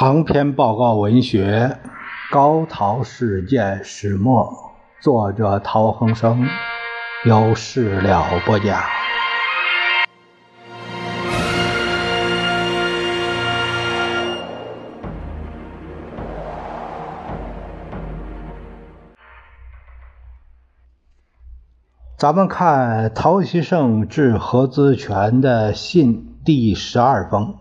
长篇报告文学《高陶事件始末》，作者陶恒生，由事了播讲。咱们看陶希圣致何资全的信第十二封。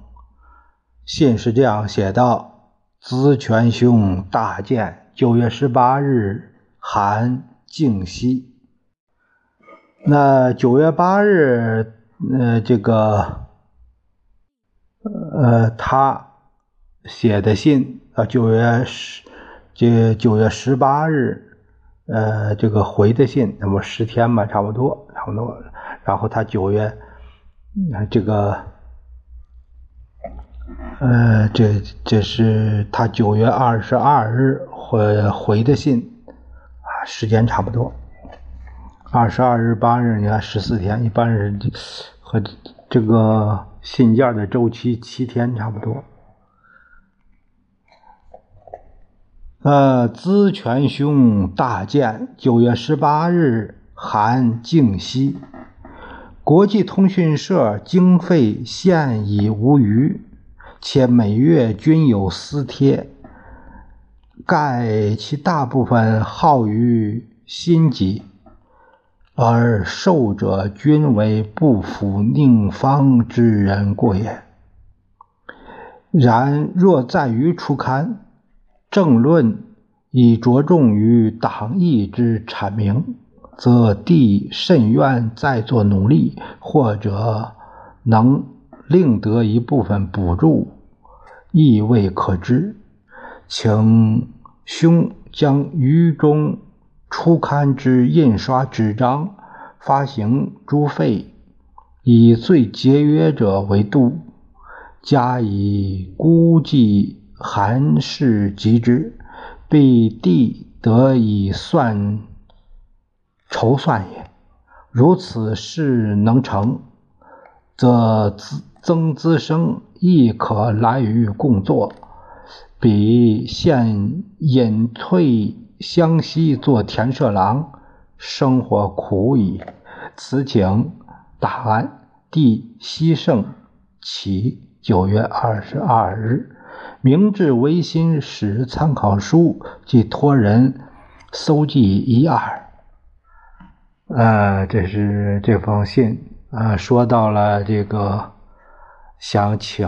信是这样写道：“资权兄大见，九月十八日，韩靖西。那九月八日，呃，这个，呃，他写的信啊，九月十，这九月十八日，呃，这个回的信，那么十天吧，差不多，差不多。然后他九月，这个。”呃，这这是他九月二十二日回回的信啊，时间差不多。二十二日八日，你看十四天，一般是和这个信件的周期七天差不多。呃，资权兄大见，九月十八日函靖西，国际通讯社经费现已无余。且每月均有私贴，盖其大部分耗于心急，而受者均为不服宁方之人过也。然若在于初刊，政论以着重于党意之阐明，则弟甚愿再作努力，或者能。另得一部分补助，亦未可知。请兄将余中初刊之印刷纸张、发行诸费，以最节约者为度，加以估计，函释及之，必地得以算筹算也。如此事能成，则自。曾资生亦可来与共作，比现隐退湘西做田舍郎，生活苦矣。此请答案。弟西圣启九月二十二日，明治维新史参考书即托人搜集一二。呃，这是这封信啊，说到了这个。想请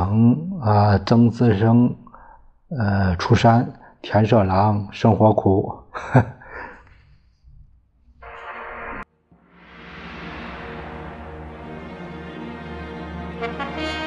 啊曾思生呃出山田舍郎生活苦。